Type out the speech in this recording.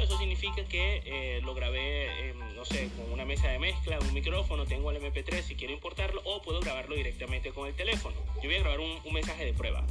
eso significa que eh, lo grabé, no sé, con una mesa de mezcla, un micrófono, tengo el MP3 si quiero importarlo, o puedo grabarlo directamente con el teléfono. Yo voy a grabar un mensaje de prueba.